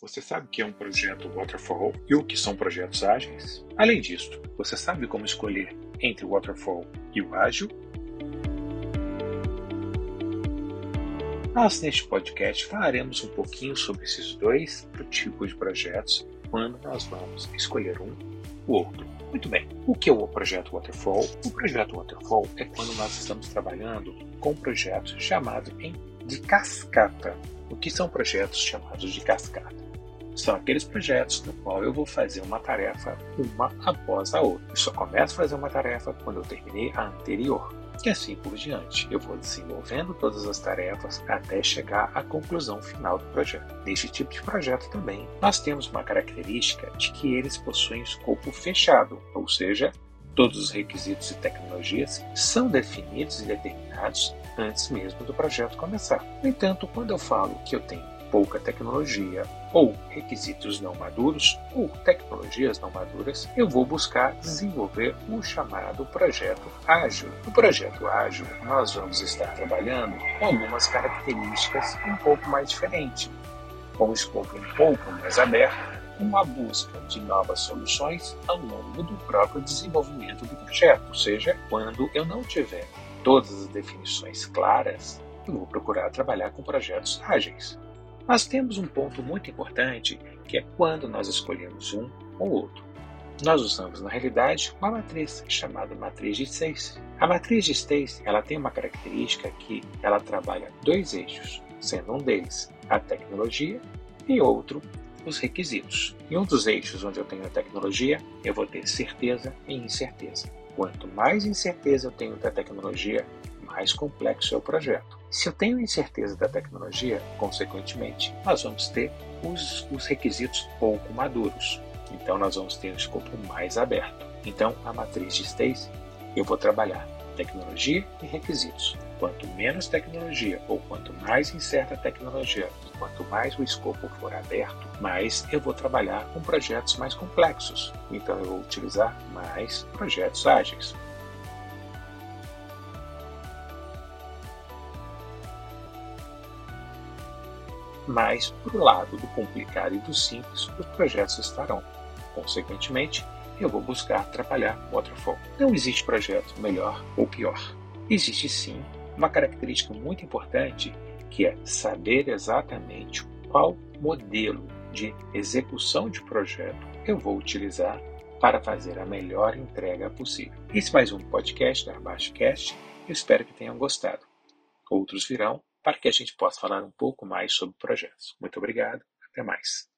Você sabe o que é um projeto Waterfall e o que são projetos ágeis? Além disso, você sabe como escolher entre o Waterfall e o Ágil? Nós, neste podcast, falaremos um pouquinho sobre esses dois tipos de projetos quando nós vamos escolher um ou outro. Muito bem, o que é o projeto Waterfall? O projeto Waterfall é quando nós estamos trabalhando com projetos chamados de cascata. O que são projetos chamados de cascata? São aqueles projetos no qual eu vou fazer uma tarefa uma após a outra. Eu só começo a fazer uma tarefa quando eu terminei a anterior. E assim por diante. Eu vou desenvolvendo todas as tarefas até chegar à conclusão final do projeto. Neste tipo de projeto também, nós temos uma característica de que eles possuem escopo fechado, ou seja, todos os requisitos e tecnologias são definidos e determinados antes mesmo do projeto começar. No entanto, quando eu falo que eu tenho pouca tecnologia ou requisitos não maduros ou tecnologias não maduras, eu vou buscar desenvolver um chamado projeto ágil. No projeto ágil, nós vamos estar trabalhando com algumas características um pouco mais diferentes, com um escopo um pouco mais aberto, com a busca de novas soluções ao longo do próprio desenvolvimento do projeto. Ou seja, quando eu não tiver todas as definições claras, eu vou procurar trabalhar com projetos ágeis. Nós temos um ponto muito importante que é quando nós escolhemos um ou outro. Nós usamos na realidade uma matriz chamada matriz de Stacy. A matriz de Stacy ela tem uma característica que ela trabalha dois eixos, sendo um deles a tecnologia e outro os requisitos. Em um dos eixos onde eu tenho a tecnologia, eu vou ter certeza e incerteza. Quanto mais incerteza eu tenho da tecnologia, mais complexo é o projeto. Se eu tenho incerteza da tecnologia, consequentemente, nós vamos ter os, os requisitos pouco maduros. Então, nós vamos ter um escopo mais aberto. Então, a matriz de Stacy, eu vou trabalhar tecnologia e requisitos. Quanto menos tecnologia ou quanto mais incerta a tecnologia, quanto mais o escopo for aberto, mais eu vou trabalhar com projetos mais complexos. Então eu vou utilizar mais projetos ágeis. Mas para o lado do complicado e do simples, os projetos estarão. Consequentemente, eu vou buscar trabalhar Waterfall. Não existe projeto melhor ou pior. Existe sim uma característica muito importante que é saber exatamente qual modelo de execução de projeto eu vou utilizar para fazer a melhor entrega possível. Esse é mais um podcast da AbaixoCast. Eu espero que tenham gostado. Outros virão para que a gente possa falar um pouco mais sobre projetos. Muito obrigado, até mais.